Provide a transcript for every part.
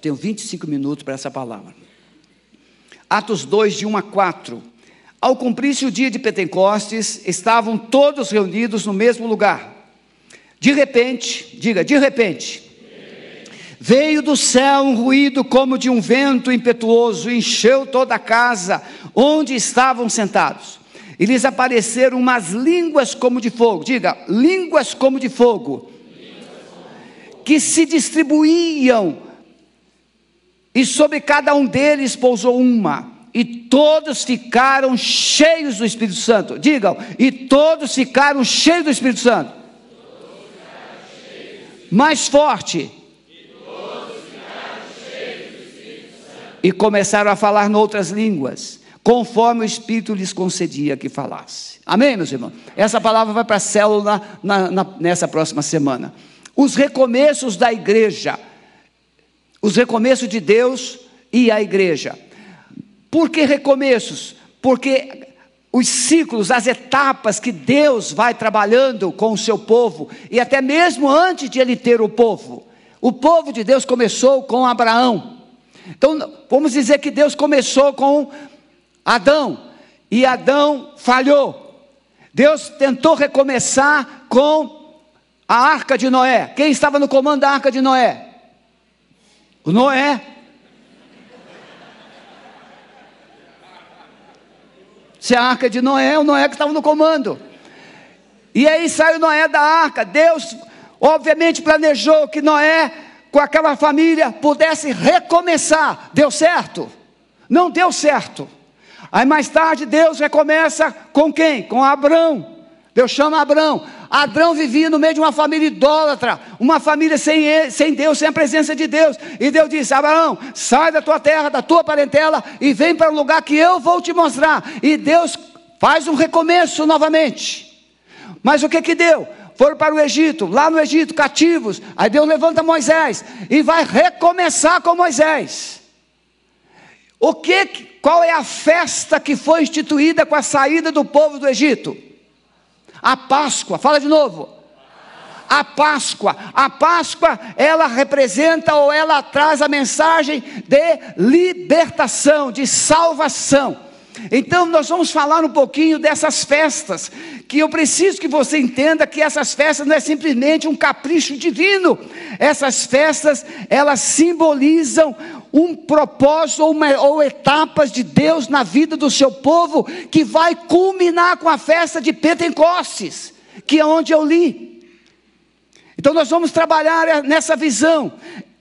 tenho 25 minutos para essa palavra. Atos 2, de 1 a 4. Ao cumprir-se o dia de Pentecostes, estavam todos reunidos no mesmo lugar. De repente, diga, de repente, veio do céu um ruído como de um vento impetuoso, encheu toda a casa onde estavam sentados. E lhes apareceram umas línguas como de fogo, diga, línguas como de fogo, que se distribuíam, e sobre cada um deles pousou uma e todos ficaram cheios do Espírito Santo. Digam, e todos ficaram cheios do Espírito Santo. Mais forte. E começaram a falar noutras línguas, conforme o Espírito lhes concedia que falasse. Amém, meus irmãos? Essa palavra vai para a célula na, na, nessa próxima semana. Os recomeços da igreja, os recomeços de Deus e a igreja. Por que recomeços? Porque os ciclos, as etapas que Deus vai trabalhando com o seu povo, e até mesmo antes de ele ter o povo. O povo de Deus começou com Abraão. Então, vamos dizer que Deus começou com Adão, e Adão falhou. Deus tentou recomeçar com a arca de Noé. Quem estava no comando da arca de Noé? O Noé. Se a arca é de Noé, o Noé que estava no comando. E aí saiu Noé da arca. Deus, obviamente, planejou que Noé, com aquela família, pudesse recomeçar. Deu certo? Não deu certo. Aí mais tarde Deus recomeça com quem? Com Abraão. Deus chama Abraão. Adão vivia no meio de uma família idólatra, uma família sem, ele, sem Deus, sem a presença de Deus. E Deus disse: Abraão, sai da tua terra, da tua parentela e vem para o lugar que eu vou te mostrar. E Deus faz um recomeço novamente. Mas o que que deu? Foram para o Egito, lá no Egito, cativos. Aí Deus levanta Moisés e vai recomeçar com Moisés. O que, qual é a festa que foi instituída com a saída do povo do Egito? A Páscoa, fala de novo. A Páscoa, a Páscoa, ela representa ou ela traz a mensagem de libertação, de salvação. Então, nós vamos falar um pouquinho dessas festas, que eu preciso que você entenda que essas festas não é simplesmente um capricho divino. Essas festas, elas simbolizam um propósito ou, uma, ou, etapas de Deus na vida do seu povo que vai culminar com a festa de Pentecostes, que é onde eu li. Então nós vamos trabalhar nessa visão.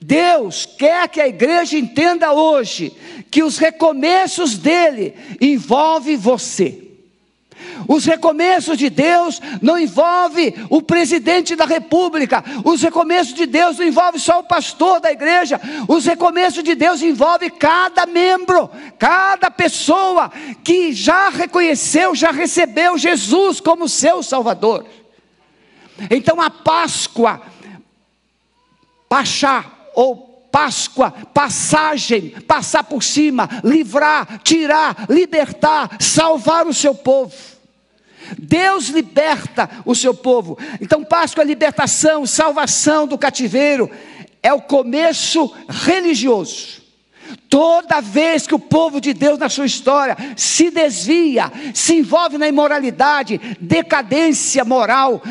Deus quer que a igreja entenda hoje que os recomeços dele envolvem você. Os recomeços de Deus não envolve o presidente da república. Os recomeços de Deus não envolve só o pastor da igreja. Os recomeços de Deus envolve cada membro, cada pessoa que já reconheceu, já recebeu Jesus como seu Salvador. Então a Páscoa, Pachá ou Páscoa, passagem, passar por cima, livrar, tirar, libertar, salvar o seu povo. Deus liberta o seu povo. Então, Páscoa é libertação, salvação do cativeiro, é o começo religioso. Toda vez que o povo de Deus na sua história se desvia, se envolve na imoralidade, decadência moral,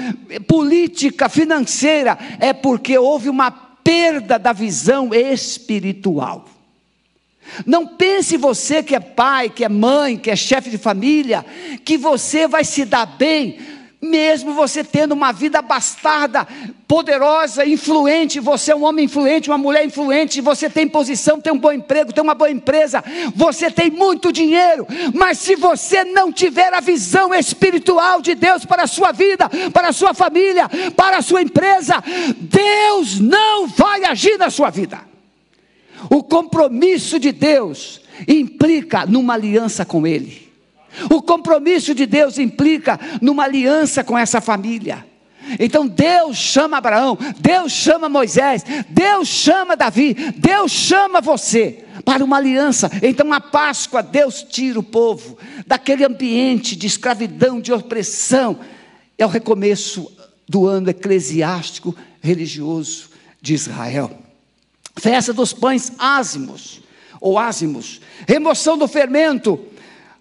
política, financeira, é porque houve uma perda da visão espiritual. Não pense você que é pai, que é mãe, que é chefe de família, que você vai se dar bem, mesmo você tendo uma vida bastarda, poderosa, influente, você é um homem influente, uma mulher influente, você tem posição, tem um bom emprego, tem uma boa empresa, você tem muito dinheiro, mas se você não tiver a visão espiritual de Deus para a sua vida, para a sua família, para a sua empresa, Deus não vai agir na sua vida. O compromisso de Deus implica numa aliança com Ele. O compromisso de Deus implica numa aliança com essa família. Então Deus chama Abraão, Deus chama Moisés, Deus chama Davi, Deus chama você para uma aliança. Então a Páscoa, Deus tira o povo daquele ambiente de escravidão, de opressão. É o recomeço do ano eclesiástico religioso de Israel. Festa dos pães ázimos, ou ázimos. Remoção do fermento,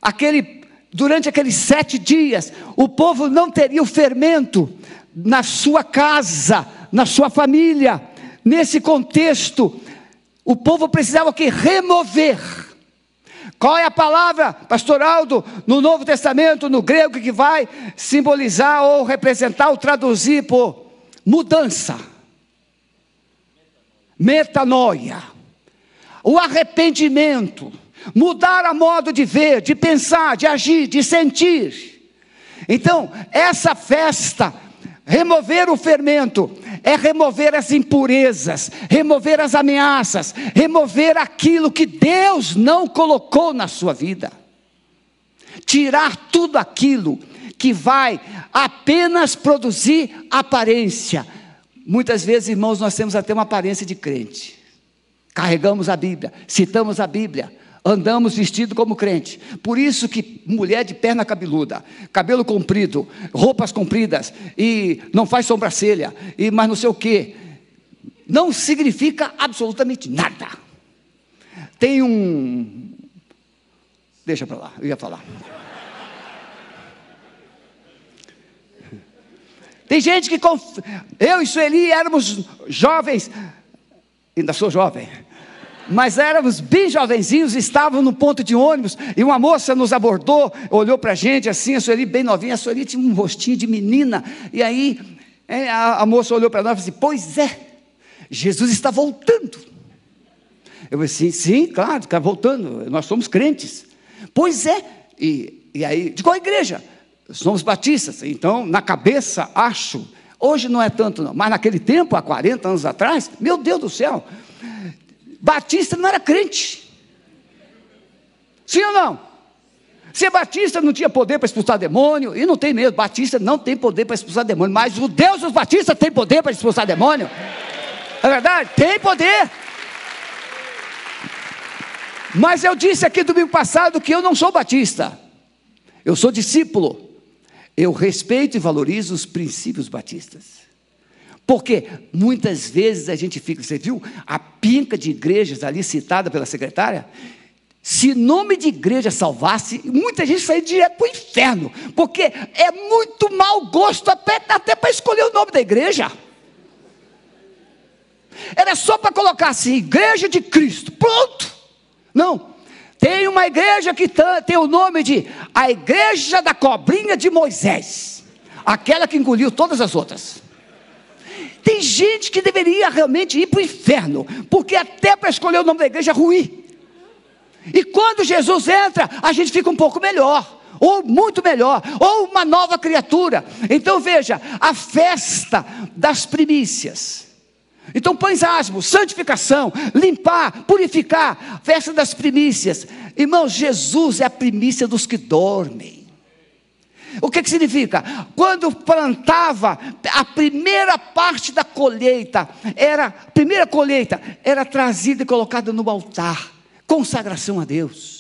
aquele, durante aqueles sete dias, o povo não teria o fermento na sua casa, na sua família. Nesse contexto, o povo precisava que remover. Qual é a palavra, pastor Aldo, no Novo Testamento, no grego, que vai simbolizar ou representar ou traduzir por mudança? Metanoia. O arrependimento. Mudar a modo de ver, de pensar, de agir, de sentir. Então, essa festa Remover o fermento é remover as impurezas, remover as ameaças, remover aquilo que Deus não colocou na sua vida. Tirar tudo aquilo que vai apenas produzir aparência. Muitas vezes, irmãos, nós temos até uma aparência de crente. Carregamos a Bíblia, citamos a Bíblia, andamos vestidos como crente. Por isso que mulher de perna cabeluda, cabelo comprido, roupas compridas e não faz sobrancelha e mais não sei o que, não significa absolutamente nada. Tem um Deixa para lá, eu ia falar. Tem gente que conf... eu e Sueli éramos jovens, ainda sou jovem mas éramos bem jovenzinhos, estávamos no ponto de ônibus, e uma moça nos abordou, olhou para a gente assim, a Sueli bem novinha, a Sueli tinha um rostinho de menina, e aí é, a, moça olhou para nós e disse: Pois é, Jesus está voltando. Eu disse: Sim, sim, claro, está voltando, nós somos crentes. Pois é, e, e aí, de qual igreja? Somos batistas, então na cabeça acho, hoje não é tanto não, mas naquele tempo, há 40 anos atrás, meu Deus do céu, Batista não era crente. Sim ou não? Ser batista não tinha poder para expulsar demônio, e não tem mesmo, batista não tem poder para expulsar demônio, mas o Deus dos batistas tem poder para expulsar demônio. É verdade? Tem poder. Mas eu disse aqui domingo passado que eu não sou batista, eu sou discípulo. Eu respeito e valorizo os princípios batistas. Porque muitas vezes a gente fica, você viu a pinca de igrejas ali citada pela secretária? Se nome de igreja salvasse, muita gente sairia direto para o inferno, porque é muito mau gosto até, até para escolher o nome da igreja. Era só para colocar assim, igreja de Cristo, pronto. Não, tem uma igreja que tem o nome de a igreja da cobrinha de Moisés, aquela que engoliu todas as outras. Tem gente que deveria realmente ir para o inferno, porque até para escolher o nome da igreja é ruim. E quando Jesus entra, a gente fica um pouco melhor, ou muito melhor, ou uma nova criatura. Então veja, a festa das primícias. Então, pães asmos, santificação, limpar, purificar, festa das primícias. Irmãos, Jesus é a primícia dos que dormem. O que, que significa? Quando plantava, a primeira parte da colheita era, primeira colheita era trazida e colocada no altar, consagração a Deus.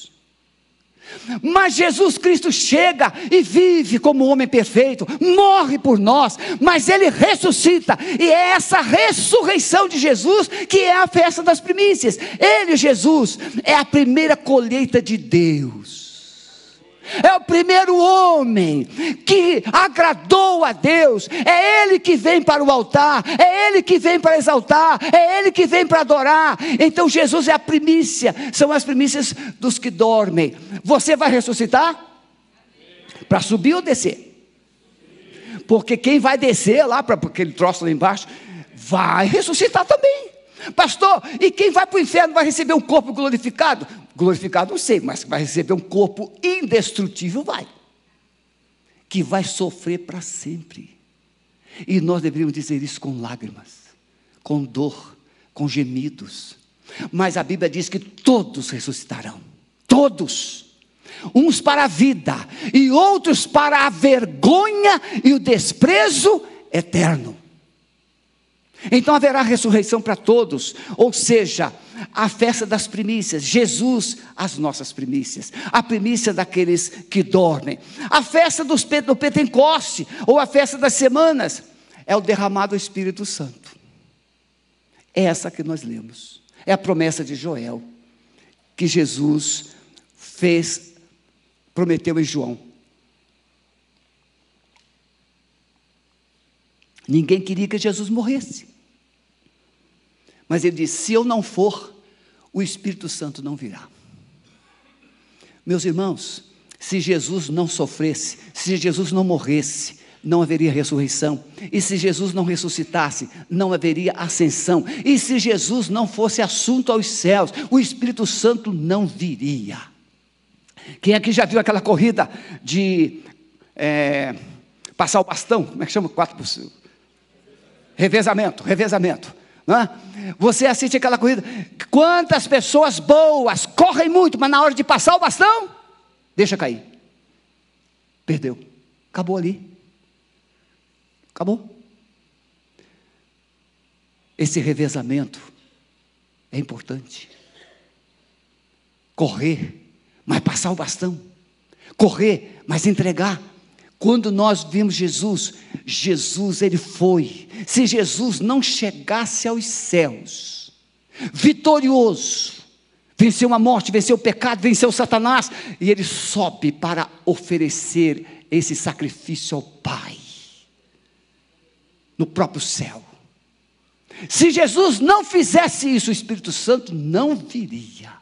Mas Jesus Cristo chega e vive como homem perfeito, morre por nós, mas ele ressuscita, e é essa ressurreição de Jesus que é a festa das primícias. Ele, Jesus, é a primeira colheita de Deus é o primeiro homem que agradou a Deus, é ele que vem para o altar, é ele que vem para exaltar, é ele que vem para adorar. Então Jesus é a primícia, são as primícias dos que dormem. Você vai ressuscitar? Para subir ou descer? Porque quem vai descer lá para aquele troço lá embaixo, vai ressuscitar também. Pastor, e quem vai para o inferno vai receber um corpo glorificado? Glorificado não sei, mas vai receber um corpo indestrutível, vai. Que vai sofrer para sempre. E nós deveríamos dizer isso com lágrimas, com dor, com gemidos. Mas a Bíblia diz que todos ressuscitarão. Todos. Uns para a vida e outros para a vergonha e o desprezo eterno. Então haverá ressurreição para todos, ou seja, a festa das primícias, Jesus, as nossas primícias, a primícia daqueles que dormem, a festa dos, do Pentecoste, ou a festa das semanas, é o derramado do Espírito Santo. É essa que nós lemos. É a promessa de Joel, que Jesus fez, prometeu em João. Ninguém queria que Jesus morresse. Mas ele disse: se eu não for, o Espírito Santo não virá. Meus irmãos, se Jesus não sofresse, se Jesus não morresse, não haveria ressurreição. E se Jesus não ressuscitasse, não haveria ascensão. E se Jesus não fosse assunto aos céus, o Espírito Santo não viria. Quem aqui já viu aquela corrida de é, passar o bastão? Como é que chama? Quatro por Revezamento, revezamento. Você assiste aquela corrida. Quantas pessoas boas correm muito, mas na hora de passar o bastão, deixa cair. Perdeu. Acabou ali. Acabou. Esse revezamento é importante. Correr, mas passar o bastão. Correr, mas entregar. Quando nós vimos Jesus, Jesus ele foi. Se Jesus não chegasse aos céus, vitorioso, venceu a morte, venceu o pecado, venceu Satanás, e ele sobe para oferecer esse sacrifício ao Pai, no próprio céu. Se Jesus não fizesse isso, o Espírito Santo não viria.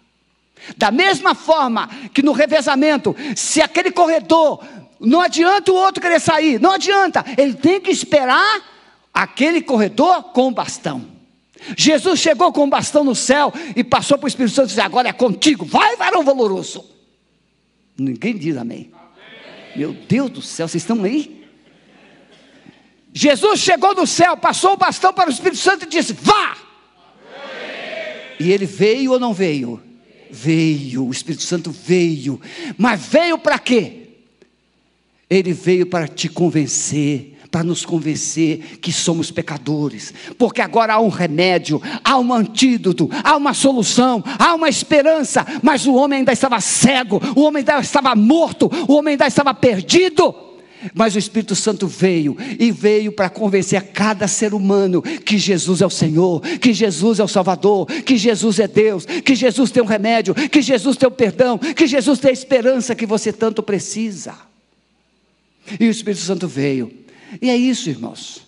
Da mesma forma que no revezamento, se aquele corredor não adianta o outro querer sair, não adianta. Ele tem que esperar aquele corredor com o bastão. Jesus chegou com o bastão no céu e passou para o Espírito Santo e disse: Agora é contigo, vai, varão valoroso. Ninguém diz amém. amém. Meu Deus do céu, vocês estão aí? Jesus chegou no céu, passou o bastão para o Espírito Santo e disse: Vá! Amém. E ele veio ou não veio? Veio, o Espírito Santo veio, mas veio para quê? Ele veio para te convencer, para nos convencer que somos pecadores, porque agora há um remédio, há um antídoto, há uma solução, há uma esperança, mas o homem ainda estava cego, o homem ainda estava morto, o homem ainda estava perdido. Mas o Espírito Santo veio e veio para convencer a cada ser humano que Jesus é o Senhor, que Jesus é o Salvador, que Jesus é Deus, que Jesus tem um remédio, que Jesus tem o um perdão, que Jesus tem a esperança que você tanto precisa. E o Espírito Santo veio. E é isso, irmãos.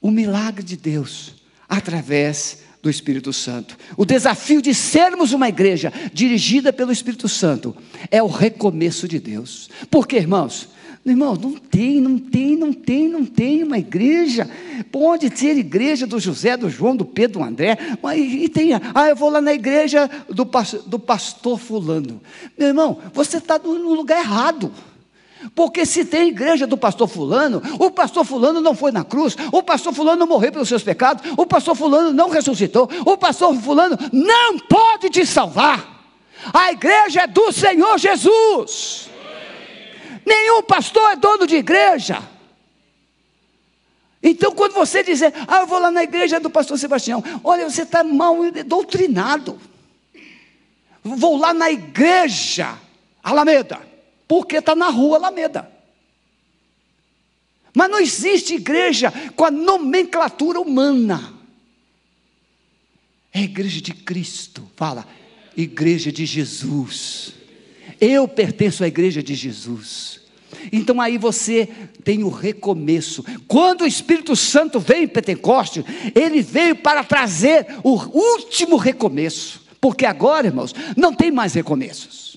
O milagre de Deus através do Espírito Santo. O desafio de sermos uma igreja dirigida pelo Espírito Santo é o recomeço de Deus. Porque, irmãos, Irmãos, não tem, não tem, não tem, não tem uma igreja. Pode ser igreja do José, do João, do Pedro, do André. Mas, e tem, ah, eu vou lá na igreja do, do pastor Fulano. Meu irmão, você está no lugar errado. Porque se tem igreja do pastor fulano, o pastor fulano não foi na cruz, o pastor fulano morreu pelos seus pecados, o pastor fulano não ressuscitou, o pastor fulano não pode te salvar. A igreja é do Senhor Jesus. Nenhum pastor é dono de igreja. Então, quando você dizer, ah, eu vou lá na igreja do pastor Sebastião, olha, você está mal doutrinado. Vou lá na igreja, Alameda porque está na rua Alameda. Mas não existe igreja com a nomenclatura humana. É a igreja de Cristo. Fala, igreja de Jesus. Eu pertenço à igreja de Jesus. Então aí você tem o recomeço. Quando o Espírito Santo veio em Pentecostes, ele veio para trazer o último recomeço. Porque agora, irmãos, não tem mais recomeços.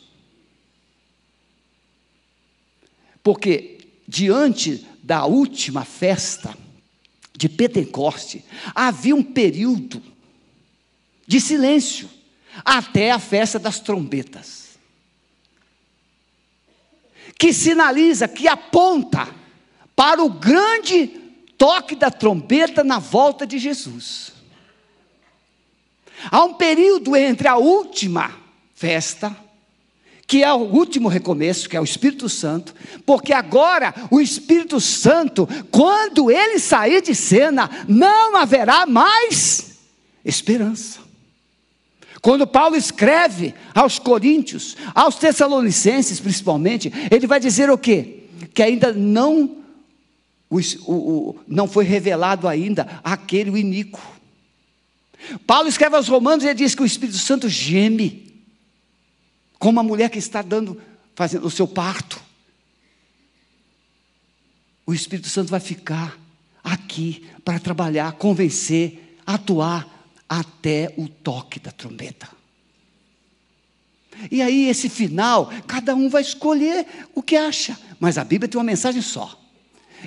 Porque diante da última festa de Pentecoste, havia um período de silêncio até a festa das trombetas. Que sinaliza, que aponta para o grande toque da trombeta na volta de Jesus. Há um período entre a última festa que é o último recomeço, que é o Espírito Santo, porque agora o Espírito Santo, quando ele sair de cena, não haverá mais esperança. Quando Paulo escreve aos Coríntios, aos Tessalonicenses principalmente, ele vai dizer o quê? Que ainda não, o, o, não foi revelado ainda aquele o iníquo. Paulo escreve aos Romanos e ele diz que o Espírito Santo geme, como uma mulher que está dando, fazendo o seu parto. O Espírito Santo vai ficar aqui para trabalhar, convencer, atuar até o toque da trombeta. E aí, esse final, cada um vai escolher o que acha, mas a Bíblia tem uma mensagem só.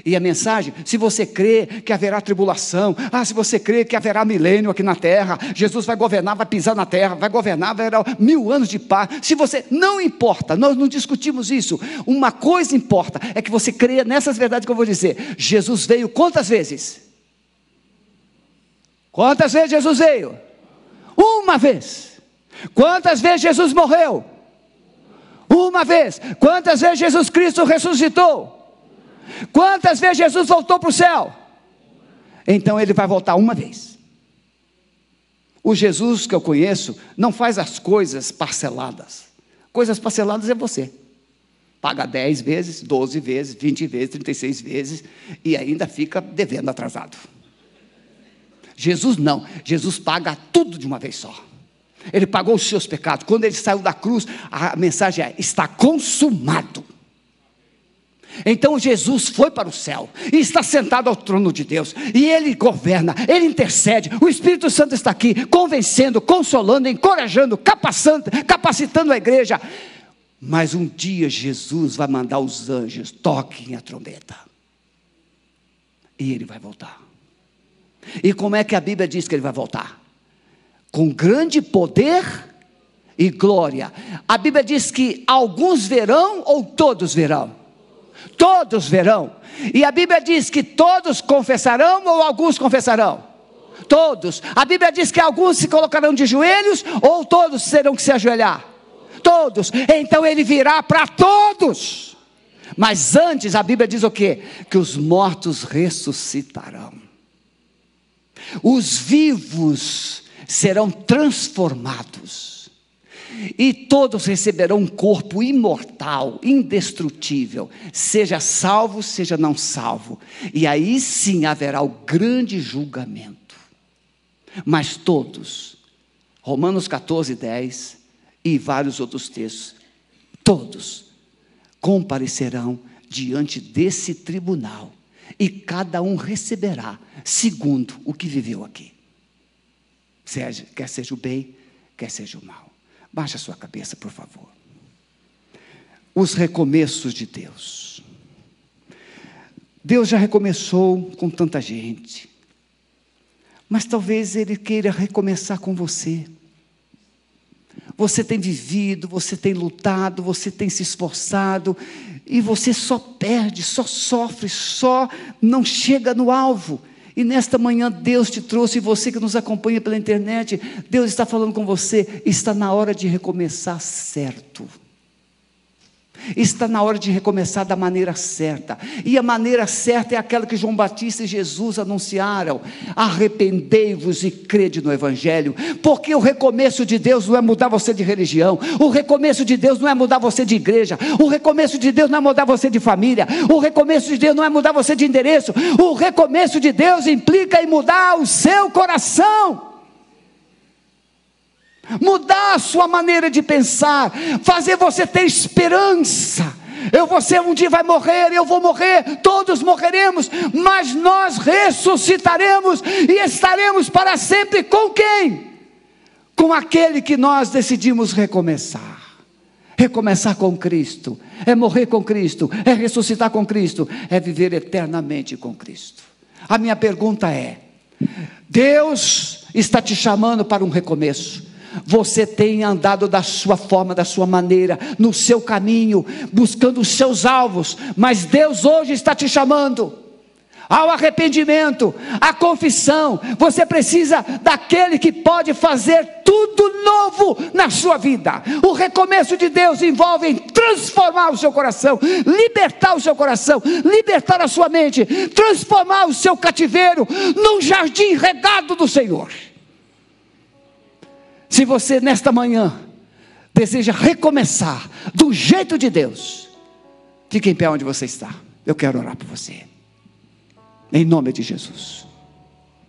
E a mensagem, se você crê que haverá tribulação, ah, se você crê que haverá milênio aqui na terra, Jesus vai governar, vai pisar na terra, vai governar, vai haver mil anos de paz. Se você, não importa, nós não discutimos isso. Uma coisa importa, é que você creia nessas verdades que eu vou dizer. Jesus veio quantas vezes? Quantas vezes Jesus veio? Uma vez. Quantas vezes Jesus morreu? Uma vez. Quantas vezes Jesus Cristo ressuscitou? Quantas vezes Jesus voltou para o céu? Então ele vai voltar uma vez. O Jesus que eu conheço não faz as coisas parceladas. Coisas parceladas é você. Paga 10 vezes, 12 vezes, 20 vezes, 36 vezes e ainda fica devendo atrasado. Jesus não, Jesus paga tudo de uma vez só. Ele pagou os seus pecados. Quando ele saiu da cruz, a mensagem é: está consumado. Então Jesus foi para o céu e está sentado ao trono de Deus, e ele governa, ele intercede. O Espírito Santo está aqui, convencendo, consolando, encorajando, capacitando, capacitando a igreja. Mas um dia Jesus vai mandar os anjos, toquem a trombeta, e ele vai voltar. E como é que a Bíblia diz que ele vai voltar? Com grande poder e glória. A Bíblia diz que alguns verão ou todos verão todos verão. E a Bíblia diz que todos confessarão ou alguns confessarão? Todos. A Bíblia diz que alguns se colocarão de joelhos ou todos terão que se ajoelhar? Todos. Então ele virá para todos. Mas antes a Bíblia diz o quê? Que os mortos ressuscitarão. Os vivos serão transformados e todos receberão um corpo imortal, indestrutível, seja salvo, seja não salvo. E aí sim haverá o grande julgamento. Mas todos, Romanos 14, 10 e vários outros textos, todos comparecerão diante desse tribunal e cada um receberá segundo o que viveu aqui. Seja, quer seja o bem, quer seja o mal. Baixe a sua cabeça, por favor. Os recomeços de Deus. Deus já recomeçou com tanta gente, mas talvez Ele queira recomeçar com você. Você tem vivido, você tem lutado, você tem se esforçado, e você só perde, só sofre, só não chega no alvo. E nesta manhã Deus te trouxe, e você que nos acompanha pela internet, Deus está falando com você, está na hora de recomeçar certo. Está na hora de recomeçar da maneira certa. E a maneira certa é aquela que João Batista e Jesus anunciaram: arrependei-vos e crede no Evangelho. Porque o recomeço de Deus não é mudar você de religião, o recomeço de Deus não é mudar você de igreja, o recomeço de Deus não é mudar você de família, o recomeço de Deus não é mudar você de endereço, o recomeço de Deus implica em mudar o seu coração mudar a sua maneira de pensar, fazer você ter esperança. Eu você um dia vai morrer, eu vou morrer, todos morreremos, mas nós ressuscitaremos e estaremos para sempre com quem? Com aquele que nós decidimos recomeçar. Recomeçar com Cristo, é morrer com Cristo, é ressuscitar com Cristo, é viver eternamente com Cristo. A minha pergunta é: Deus está te chamando para um recomeço. Você tem andado da sua forma, da sua maneira, no seu caminho, buscando os seus alvos, mas Deus hoje está te chamando ao arrependimento, à confissão. Você precisa daquele que pode fazer tudo novo na sua vida. O recomeço de Deus envolve transformar o seu coração, libertar o seu coração, libertar a sua mente, transformar o seu cativeiro num jardim regado do Senhor. Se você nesta manhã deseja recomeçar do jeito de Deus, fique em pé onde você está. Eu quero orar por você. Em nome de Jesus.